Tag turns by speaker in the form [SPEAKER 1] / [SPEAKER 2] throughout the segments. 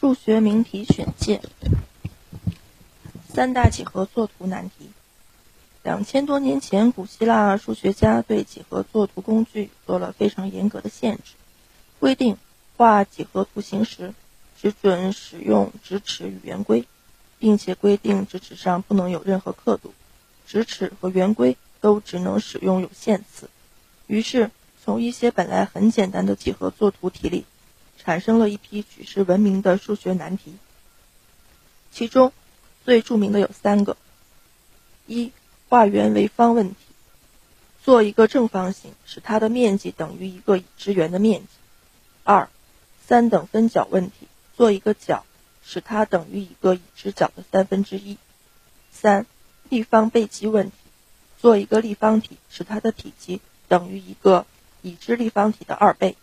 [SPEAKER 1] 数学名题选介：三大几何作图难题。两千多年前，古希腊数学家对几何作图工具做了非常严格的限制，规定画几何图形时只准使用直尺与圆规，并且规定直尺上不能有任何刻度，直尺和圆规都只能使用有限次。于是，从一些本来很简单的几何作图题里。产生了一批举世闻名的数学难题，其中最著名的有三个：一、画圆为方问题，做一个正方形，使它的面积等于一个已知圆的面积；二、三等分角问题，做一个角，使它等于一个已知角的三分之一；三、立方倍积问题，做一个立方体，使它的体积等于一个已知立方体的二倍。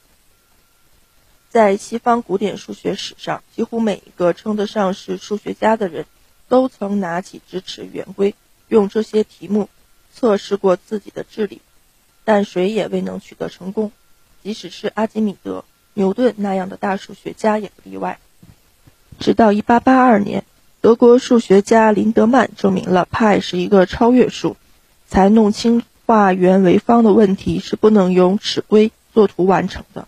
[SPEAKER 1] 在西方古典数学史上，几乎每一个称得上是数学家的人，都曾拿起直尺圆规，用这些题目测试过自己的智力，但谁也未能取得成功。即使是阿基米德、牛顿那样的大数学家也不例外。直到1882年，德国数学家林德曼证明了派是一个超越数，才弄清画圆为方的问题是不能用尺规作图完成的。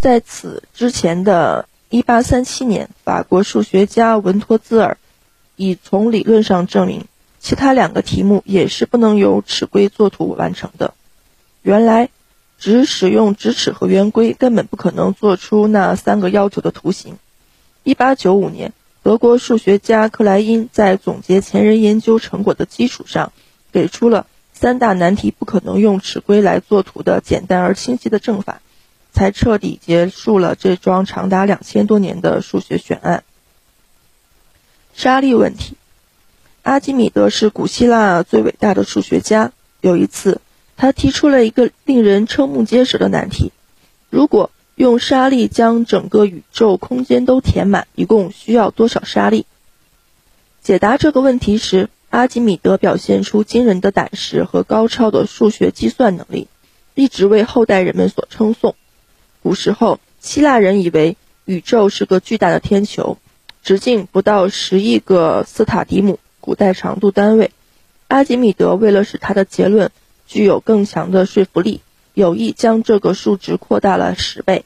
[SPEAKER 1] 在此之前的1837年，法国数学家文托兹尔已从理论上证明，其他两个题目也是不能由尺规作图完成的。原来，只使用直尺和圆规根本不可能做出那三个要求的图形。1895年，德国数学家克莱因在总结前人研究成果的基础上，给出了三大难题不可能用尺规来作图的简单而清晰的证法。才彻底结束了这桩长达两千多年的数学悬案。沙粒问题，阿基米德是古希腊最伟大的数学家。有一次，他提出了一个令人瞠目结舌的难题：如果用沙粒将整个宇宙空间都填满，一共需要多少沙粒？解答这个问题时，阿基米德表现出惊人的胆识和高超的数学计算能力，一直为后代人们所称颂。古时候，希腊人以为宇宙是个巨大的天球，直径不到十亿个斯塔迪姆（古代长度单位）。阿基米德为了使他的结论具有更强的说服力，有意将这个数值扩大了十倍。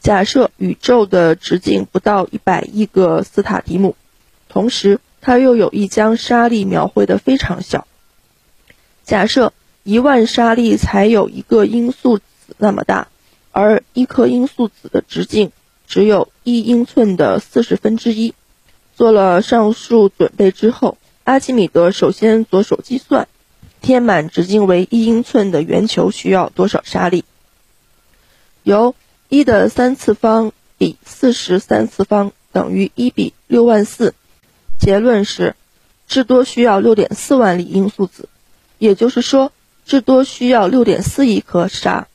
[SPEAKER 1] 假设宇宙的直径不到一百亿个斯塔迪姆，同时他又有意将沙粒描绘得非常小。假设一万沙粒才有一个音素子那么大。而一颗音素子的直径只有一英寸的四十分之一。做了上述准备之后，阿基米德首先着手计算，填满直径为一英寸的圆球需要多少沙粒。由一的三次方比四十三次方等于一比六万四。结论是，至多需要六点四万粒音素子，也就是说，至多需要六点四亿颗沙。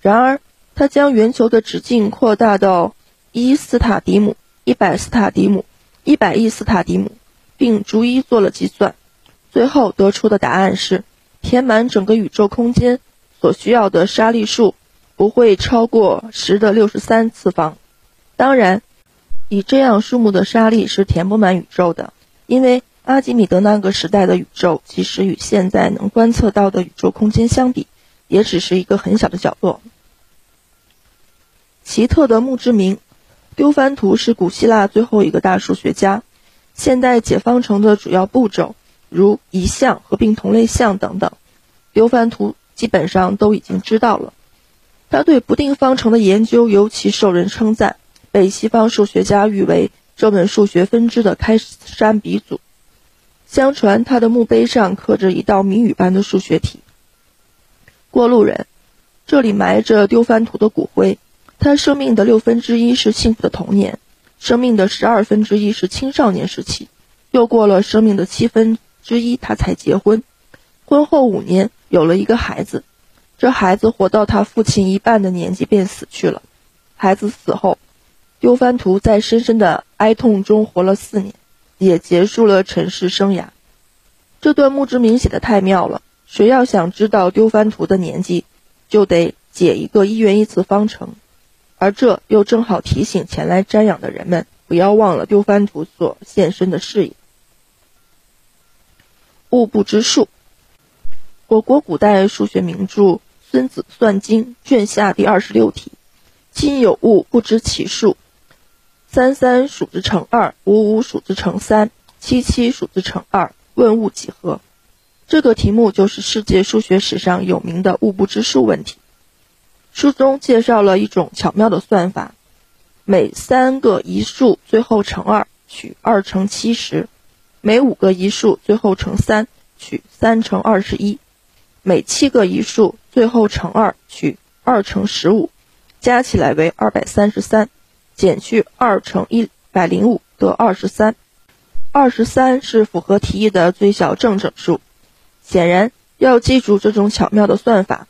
[SPEAKER 1] 然而，他将圆球的直径扩大到一斯塔迪姆、一百斯塔迪姆、一百亿斯塔迪姆，并逐一做了计算，最后得出的答案是：填满整个宇宙空间所需要的沙粒数不会超过十的六十三次方。当然，以这样数目的沙粒是填不满宇宙的，因为阿基米德那个时代的宇宙，即使与现在能观测到的宇宙空间相比，也只是一个很小的角落。奇特的墓志铭，丢番图是古希腊最后一个大数学家。现代解方程的主要步骤，如移项、合并同类项等等，丢番图基本上都已经知道了。他对不定方程的研究尤其受人称赞，被西方数学家誉为这门数学分支的开山鼻祖。相传他的墓碑上刻着一道谜语般的数学题：“过路人，这里埋着丢番图的骨灰。”他生命的六分之一是幸福的童年，生命的十二分之一是青少年时期，又过了生命的七分之一，他才结婚。婚后五年，有了一个孩子。这孩子活到他父亲一半的年纪便死去了。孩子死后，丢番图在深深的哀痛中活了四年，也结束了尘世生涯。这段墓志铭写的太妙了。谁要想知道丢番图的年纪，就得解一个一元一次方程。而这又正好提醒前来瞻仰的人们，不要忘了丢番图所现身的视野。物不知数，我国古代数学名著《孙子算经》卷下第二十六题：今有物不知其数，三三数之乘二，五五数之乘三，七七数之乘二，问物几何？这个题目就是世界数学史上有名的物不知数问题。书中介绍了一种巧妙的算法：每三个一数最后乘二，取二乘七十。每五个一数最后乘三，取三乘二十一；每七个一数最后乘二，取二乘十五，加起来为二百三十三，减去二乘一百零五得二十三。二十三是符合题意的最小正整数。显然，要记住这种巧妙的算法，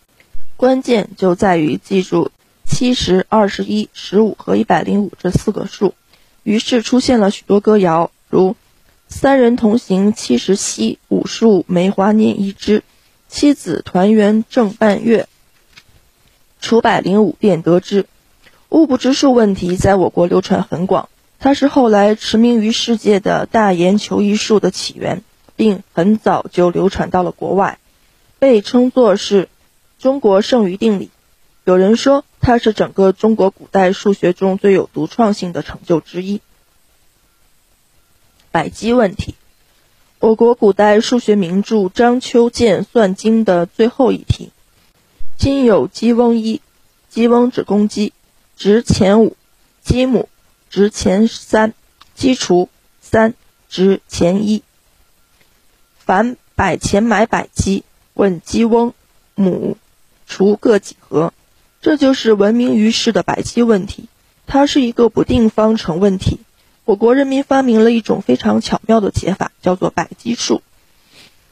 [SPEAKER 1] 关键就在于记住七十、二十一、十五和一百零五这四个数。于是出现了许多歌谣，如。三人同行七十七，五树梅花念一枝。妻子团圆正半月，除百零五便得知。物不知数问题在我国流传很广，它是后来驰名于世界的大言求一术的起源，并很早就流传到了国外，被称作是中国剩余定理。有人说，它是整个中国古代数学中最有独创性的成就之一。百基问题，我国古代数学名著《张丘鉴算经》的最后一题。今有鸡翁一，鸡翁指公鸡，值前五；鸡母值前三；鸡除三值前一。凡百钱买百鸡，问鸡翁母除各几何？这就是闻名于世的百基问题。它是一个不定方程问题。我国人民发明了一种非常巧妙的解法，叫做百基数。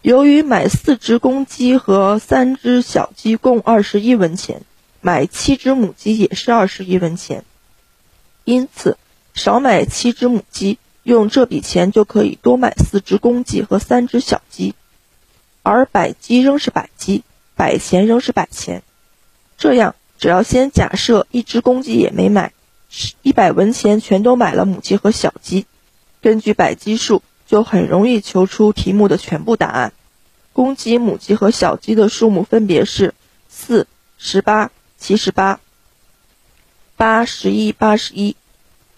[SPEAKER 1] 由于买四只公鸡和三只小鸡共二十一文钱，买七只母鸡也是二十一文钱，因此少买七只母鸡，用这笔钱就可以多买四只公鸡和三只小鸡，而百鸡仍是百鸡，百钱仍是百钱。这样，只要先假设一只公鸡也没买。一百文钱全都买了母鸡和小鸡，根据百基数就很容易求出题目的全部答案。公鸡、母鸡和小鸡的数目分别是四、十八、七十八、八十一、八十一、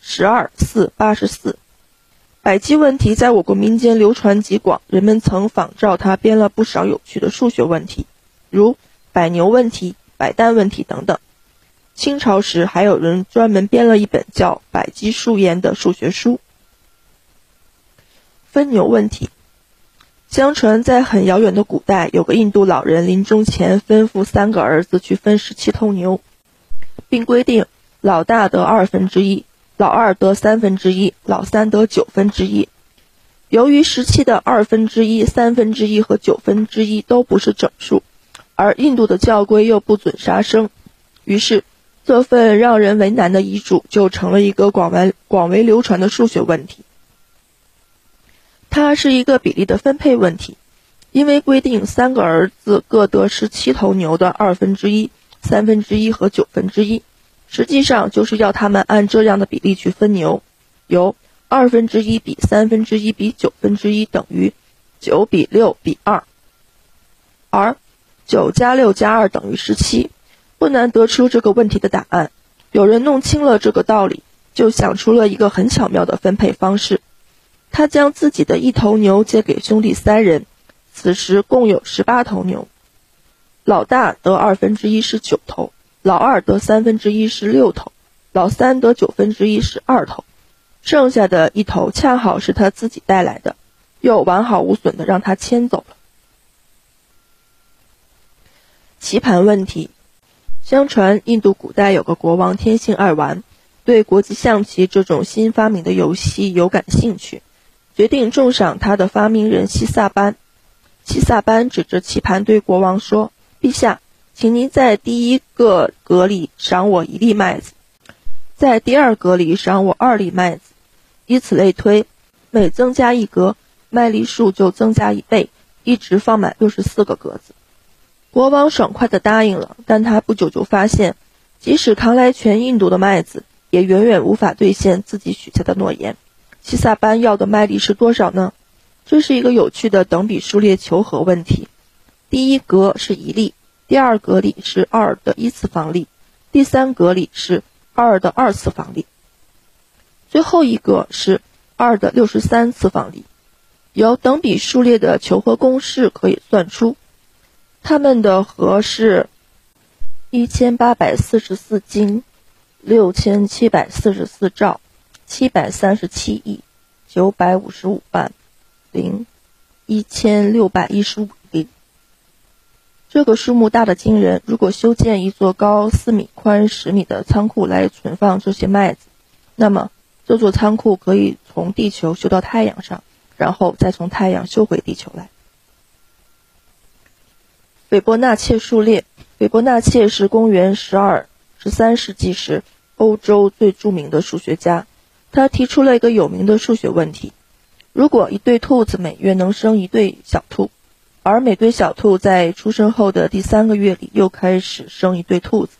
[SPEAKER 1] 十二、四、八十四。百基问题在我国民间流传极广，人们曾仿照它编了不少有趣的数学问题，如百牛问题、百蛋问题等等。清朝时，还有人专门编了一本叫《百鸡数焉》的数学书。分牛问题，相传在很遥远的古代，有个印度老人临终前吩咐三个儿子去分十七头牛，并规定老大得二分之一，老二得三分之一，老三得九分之一。由于十七的二分之一、三分之一和九分之一都不是整数，而印度的教规又不准杀生，于是。这份让人为难的遗嘱就成了一个广为广为流传的数学问题。它是一个比例的分配问题，因为规定三个儿子各得十七头牛的二分之一、三分之一和九分之一，实际上就是要他们按这样的比例去分牛，由二分之一比三分之一比九分之一等于九比六比二，而九加六加二等于十七。不难得出这个问题的答案。有人弄清了这个道理，就想出了一个很巧妙的分配方式。他将自己的一头牛借给兄弟三人，此时共有十八头牛。老大得二分之一是九头，老二得三分之一是六头，老三得九分之一是二头，剩下的一头恰好是他自己带来的，又完好无损的让他牵走了。棋盘问题。相传，印度古代有个国王天性爱玩，对国际象棋这种新发明的游戏有感兴趣，决定重赏他的发明人西萨班。西萨班指着棋盘对国王说：“陛下，请您在第一个格里赏我一粒麦子，在第二格里赏我二粒麦子，以此类推，每增加一格，麦粒数就增加一倍，一直放满六十四个格子。”国王爽快地答应了，但他不久就发现，即使扛来全印度的麦子，也远远无法兑现自己许下的诺言。西萨班要的麦粒是多少呢？这是一个有趣的等比数列求和问题。第一格是一粒，第二格里是二的一次方粒，第三格里是二的二次方粒，最后一个是二的六十三次方粒。由等比数列的求和公式可以算出，它们的和是一千八百四十四斤，六千七百四十四兆，七百三十七亿，九百五十五万，零一千六百一十五厘。这个数目大的惊人。如果修建一座高四米、宽十米的仓库来存放这些麦子，那么这座仓库可以从地球修到太阳上。然后再从太阳修回地球来。斐波那契数列，斐波那契是公元十二、十三世纪时欧洲最著名的数学家。他提出了一个有名的数学问题：如果一对兔子每月能生一对小兔，而每对小兔在出生后的第三个月里又开始生一对兔子，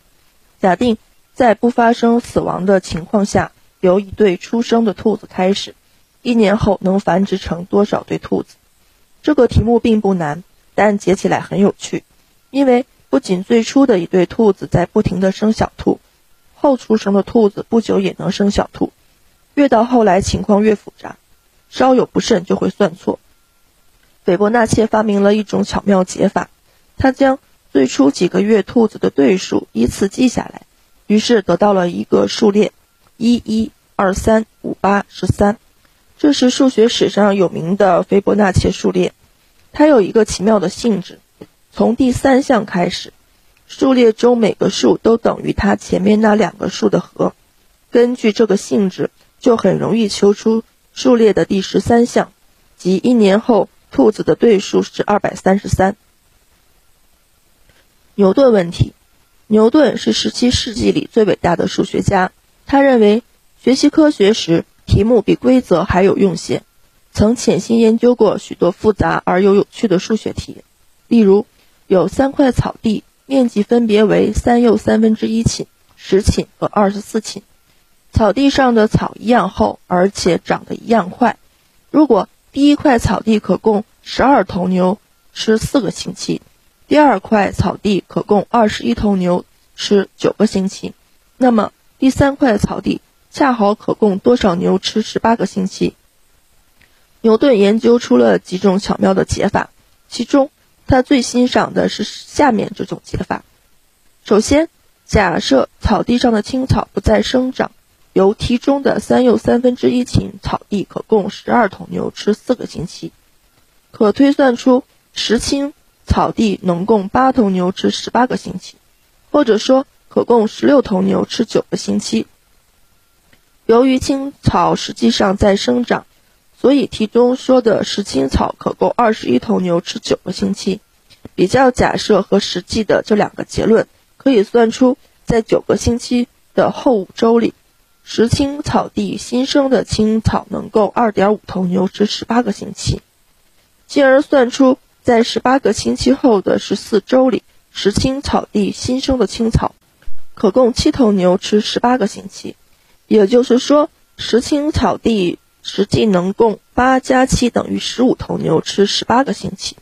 [SPEAKER 1] 假定在不发生死亡的情况下，由一对出生的兔子开始。一年后能繁殖成多少对兔子？这个题目并不难，但解起来很有趣，因为不仅最初的一对兔子在不停地生小兔，后出生的兔子不久也能生小兔，越到后来情况越复杂，稍有不慎就会算错。斐波那契发明了一种巧妙解法，他将最初几个月兔子的对数依次记下来，于是得到了一个数列：一、一、二、三、五、八、十三。这是数学史上有名的斐波那契数列，它有一个奇妙的性质：从第三项开始，数列中每个数都等于它前面那两个数的和。根据这个性质，就很容易求出数列的第十三项，即一年后兔子的对数是二百三十三。牛顿问题：牛顿是十七世纪里最伟大的数学家，他认为学习科学时。题目比规则还有用些，曾潜心研究过许多复杂而又有趣的数学题。例如，有三块草地，面积分别为三又三分之一顷、十顷和二十四顷。草地上的草一样厚，而且长得一样快。如果第一块草地可供十二头牛吃四个星期，第二块草地可供二十一头牛吃九个星期，那么第三块草地。恰好可供多少牛吃十八个星期？牛顿研究出了几种巧妙的解法，其中他最欣赏的是下面这种解法：首先，假设草地上的青草不再生长，由题中的三又三分之一顷草地可供十二头牛吃四个星期，可推算出十顷草地能供八头牛吃十八个星期，或者说可供十六头牛吃九个星期。由于青草实际上在生长，所以题中说的是青草可供二十一头牛吃九个星期。比较假设和实际的这两个结论，可以算出在九个星期的后五周里，石青草地新生的青草能够二点五头牛吃十八个星期，进而算出在十八个星期后的十四周里，石青草地新生的青草可供七头牛吃十八个星期。也就是说，石青草地实际能供八加七等于十五头牛吃十八个星期。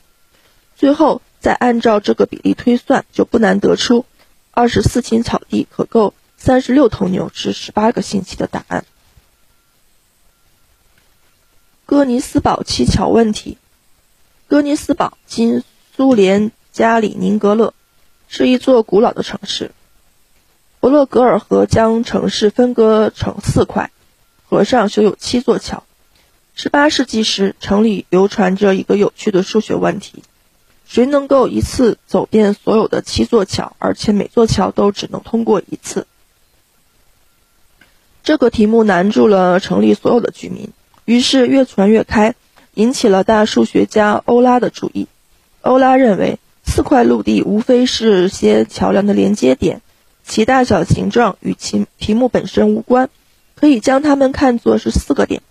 [SPEAKER 1] 最后再按照这个比例推算，就不难得出二十四顷草地可够三十六头牛吃十八个星期的答案。哥尼斯堡七桥问题：哥尼斯堡今苏联加里宁格勒，是一座古老的城市。博洛格尔河将城市分割成四块，河上修有七座桥。十八世纪时，城里流传着一个有趣的数学问题：谁能够一次走遍所有的七座桥，而且每座桥都只能通过一次？这个题目难住了城里所有的居民，于是越传越开，引起了大数学家欧拉的注意。欧拉认为，四块陆地无非是些桥梁的连接点。其大小形状与其题目本身无关，可以将它们看作是四个点。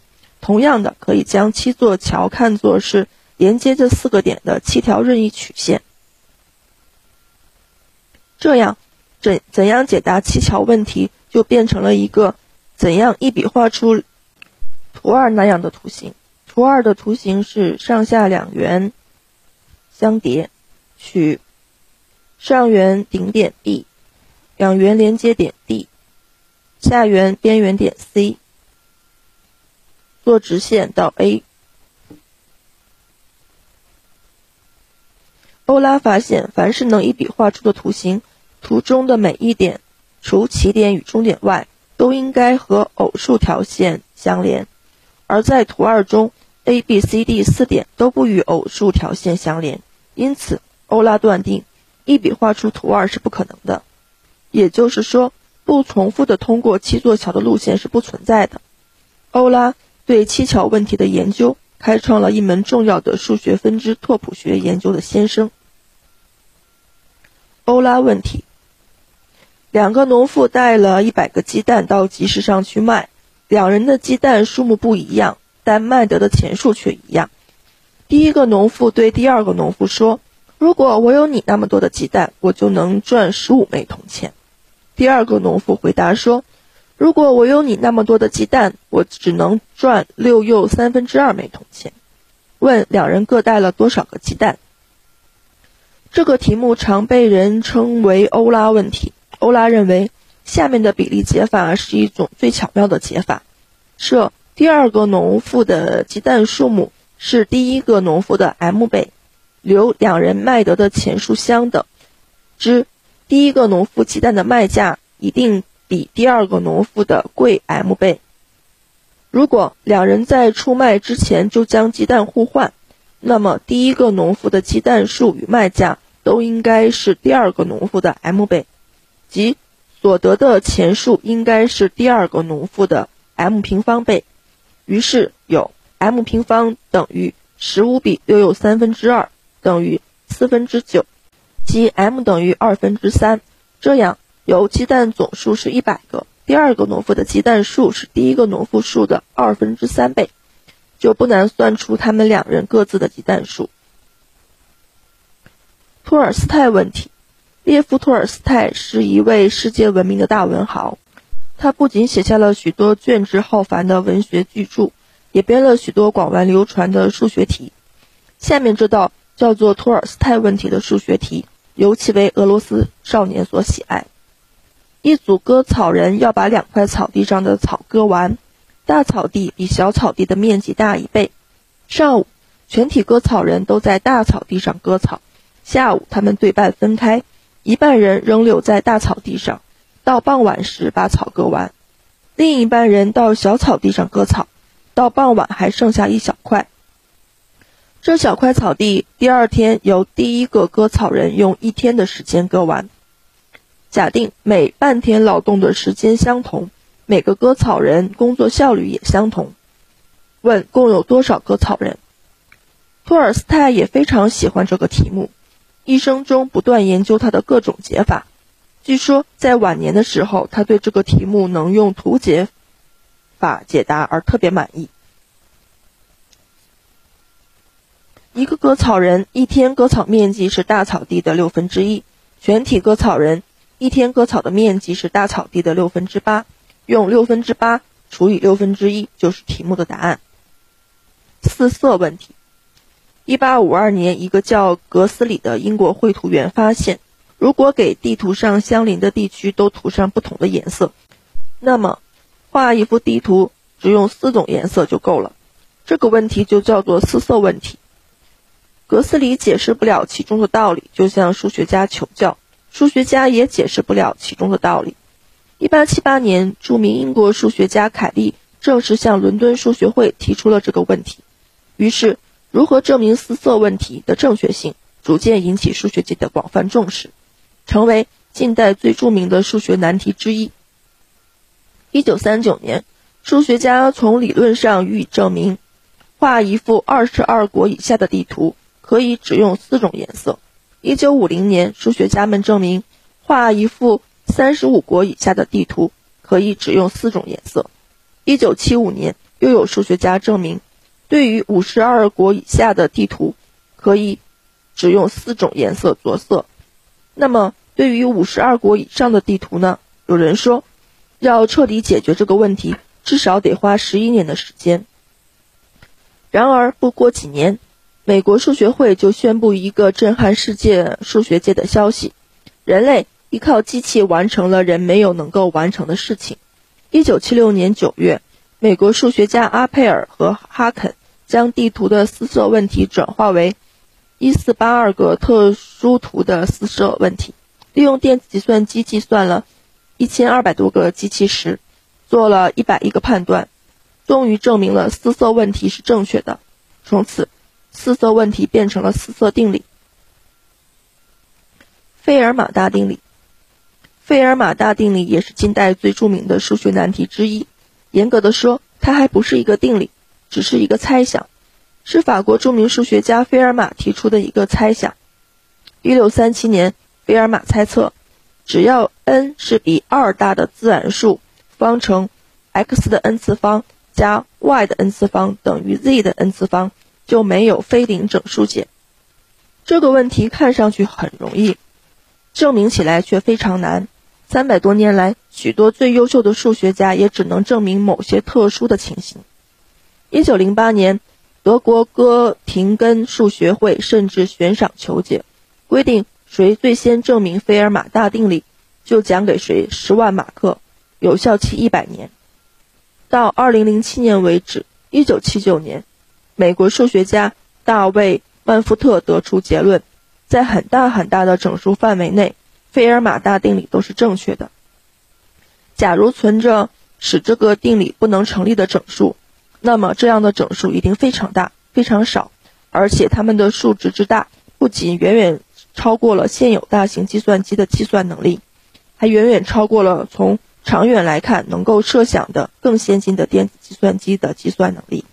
[SPEAKER 1] 同样的，可以将七座桥看作是连接这四个点的七条任意曲线。这样，怎怎样解答七桥问题，就变成了一个怎样一笔画出图二那样的图形？图二的图形是上下两圆相叠，取上圆顶点 B，两圆连接点 D，下缘边缘点 C，做直线到 A。欧拉发现，凡是能一笔画出的图形，图中的每一点，除起点与终点外，都应该和偶数条线相连。而在图二中，A、B、C、D 四点都不与偶数条线相连，因此欧拉断定，一笔画出图二是不可能的。也就是说，不重复的通过七座桥的路线是不存在的。欧拉对七桥问题的研究，开创了一门重要的数学分支拓扑学研究的先声。欧拉问题：两个农妇带了一百个鸡蛋到集市上去卖，两人的鸡蛋数目不一样，但卖得的钱数却一样。第一个农妇对第二个农妇说：“如果我有你那么多的鸡蛋，我就能赚十五枚铜钱。”第二个农妇回答说：“如果我有你那么多的鸡蛋，我只能赚六又三分之二枚铜钱。”问两人各带了多少个鸡蛋？这个题目常被人称为欧拉问题。欧拉认为，下面的比例解法是一种最巧妙的解法：设第二个农妇的鸡蛋数目是第一个农妇的 m 倍，留两人卖得的钱数相等，之第一个农妇鸡蛋的卖价一定比第二个农妇的贵 m 倍。如果两人在出卖之前就将鸡蛋互换。那么，第一个农夫的鸡蛋数与卖价都应该是第二个农夫的 m 倍，即所得的钱数应该是第二个农夫的 m 平方倍。于是有 m 平方等于十五比六又三分之二等于四分之九，即 m 等于二分之三。这样，由鸡蛋总数是一百个，第二个农夫的鸡蛋数是第一个农夫数的二分之三倍。就不难算出他们两人各自的鸡蛋数。托尔斯泰问题：列夫·托尔斯泰是一位世界闻名的大文豪，他不仅写下了许多卷帙浩繁的文学巨著，也编了许多广为流传的数学题。下面这道叫做托尔斯泰问题的数学题，尤其为俄罗斯少年所喜爱。一组割草人要把两块草地上的草割完。大草地比小草地的面积大一倍。上午，全体割草人都在大草地上割草。下午，他们对半分开，一半人仍留在大草地上，到傍晚时把草割完；另一半人到小草地上割草，到傍晚还剩下一小块。这小块草地第二天由第一个割草人用一天的时间割完。假定每半天劳动的时间相同。每个割草人工作效率也相同。问共有多少割草人？托尔斯泰也非常喜欢这个题目，一生中不断研究它的各种解法。据说在晚年的时候，他对这个题目能用图解法解答而特别满意。一个割草人一天割草面积是大草地的六分之一，全体割草人一天割草的面积是大草地的六分之八。用六分之八除以六分之一就是题目的答案。四色问题。一八五二年，一个叫格斯里的英国绘图员发现，如果给地图上相邻的地区都涂上不同的颜色，那么画一幅地图只用四种颜色就够了。这个问题就叫做四色问题。格斯里解释不了其中的道理，就向数学家求教，数学家也解释不了其中的道理。一八七八年，著名英国数学家凯利正式向伦敦数学会提出了这个问题。于是，如何证明四色问题的正确性，逐渐引起数学界的广泛重视，成为近代最著名的数学难题之一。一九三九年，数学家从理论上予以证明：画一幅二十二国以下的地图可以只用四种颜色。一九五零年，数学家们证明画一幅。三十五国以下的地图可以只用四种颜色。一九七五年，又有数学家证明，对于五十二国以下的地图，可以只用四种颜色着色。那么，对于五十二国以上的地图呢？有人说，要彻底解决这个问题，至少得花十一年的时间。然而，不过几年，美国数学会就宣布一个震撼世界数学界的消息：人类依靠机器完成了人没有能够完成的事情。一九七六年九月，美国数学家阿佩尔和哈肯将地图的四色问题转化为一四八二个特殊图的四色问题，利用电子计算机计算了一千二百多个机器时，做了一百亿个判断。终于证明了四色问题是正确的，从此，四色问题变成了四色定理。费尔马大定理，费尔马大定理也是近代最著名的数学难题之一。严格的说，它还不是一个定理，只是一个猜想，是法国著名数学家费尔马提出的一个猜想。一六三七年，费尔马猜测，只要 n 是比二大的自然数，方程 x 的 n 次方。加 y 的 n 次方等于 z 的 n 次方，就没有非零整数解。这个问题看上去很容易，证明起来却非常难。三百多年来，许多最优秀的数学家也只能证明某些特殊的情形。一九零八年，德国哥廷根数学会甚至悬赏求解，规定谁最先证明费尔马大定理，就奖给谁十万马克，有效期一百年。到二零零七年为止，一九七九年，美国数学家大卫万福特得出结论，在很大很大的整数范围内，费尔马大定理都是正确的。假如存着使这个定理不能成立的整数，那么这样的整数一定非常大、非常少，而且它们的数值之大，不仅远远超过了现有大型计算机的计算能力，还远远超过了从。长远来看，能够设想的更先进的电子计算机的计算能力。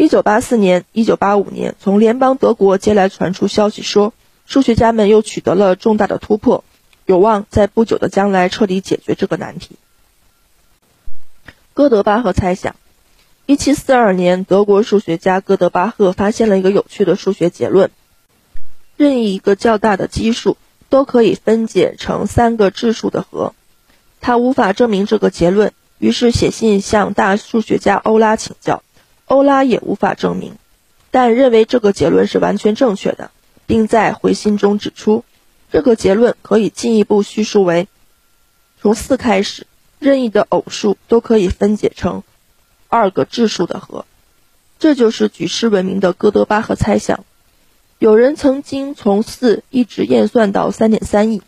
[SPEAKER 1] 一九八四年、一九八五年，从联邦德国接来传出消息说，数学家们又取得了重大的突破，有望在不久的将来彻底解决这个难题。哥德巴赫猜想，一七四二年，德国数学家哥德巴赫发现了一个有趣的数学结论：任意一个较大的基数都可以分解成三个质数的和。他无法证明这个结论，于是写信向大数学家欧拉请教。欧拉也无法证明，但认为这个结论是完全正确的，并在回信中指出，这个结论可以进一步叙述为：从四开始，任意的偶数都可以分解成二个质数的和。这就是举世闻名的哥德巴赫猜想。有人曾经从四一直验算到三点三亿，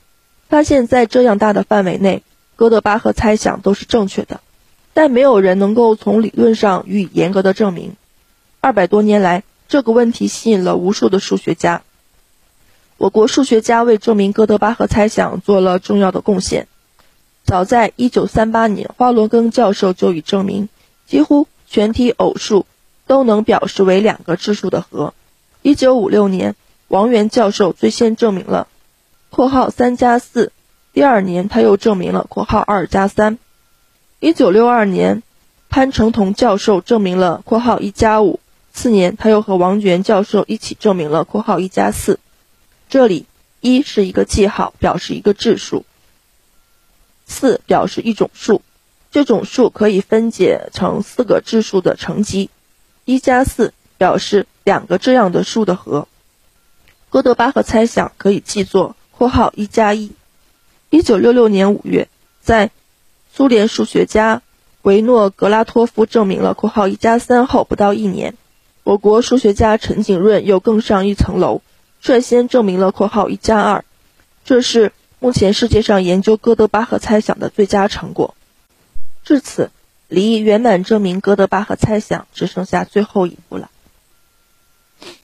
[SPEAKER 1] 发现，在这样大的范围内。哥德巴赫猜想都是正确的，但没有人能够从理论上予以严格的证明。二百多年来，这个问题吸引了无数的数学家。我国数学家为证明哥德巴赫猜想做了重要的贡献。早在1938年，华罗庚教授就已证明，几乎全体偶数都能表示为两个质数的和。1956年，王源教授最先证明了（括号三加四）。第二年，他又证明了（括号二加三）。一九六二年，潘成同教授证明了（括号一加五）。次年，他又和王源教授一起证明了（括号一加四）。这里一是一个记号，表示一个质数；四表示一种数，这种数可以分解成四个质数的乘积；一加四表示两个这样的数的和。哥德巴赫猜想可以记作（括号一加一）。一九六六年五月，在苏联数学家维诺格拉托夫证明了（括号一加三）后不到一年，我国数学家陈景润又更上一层楼，率先证明了（括号一加二）。这是目前世界上研究哥德巴赫猜想的最佳成果。至此，离圆满证明哥德巴赫猜想只剩下最后一步了。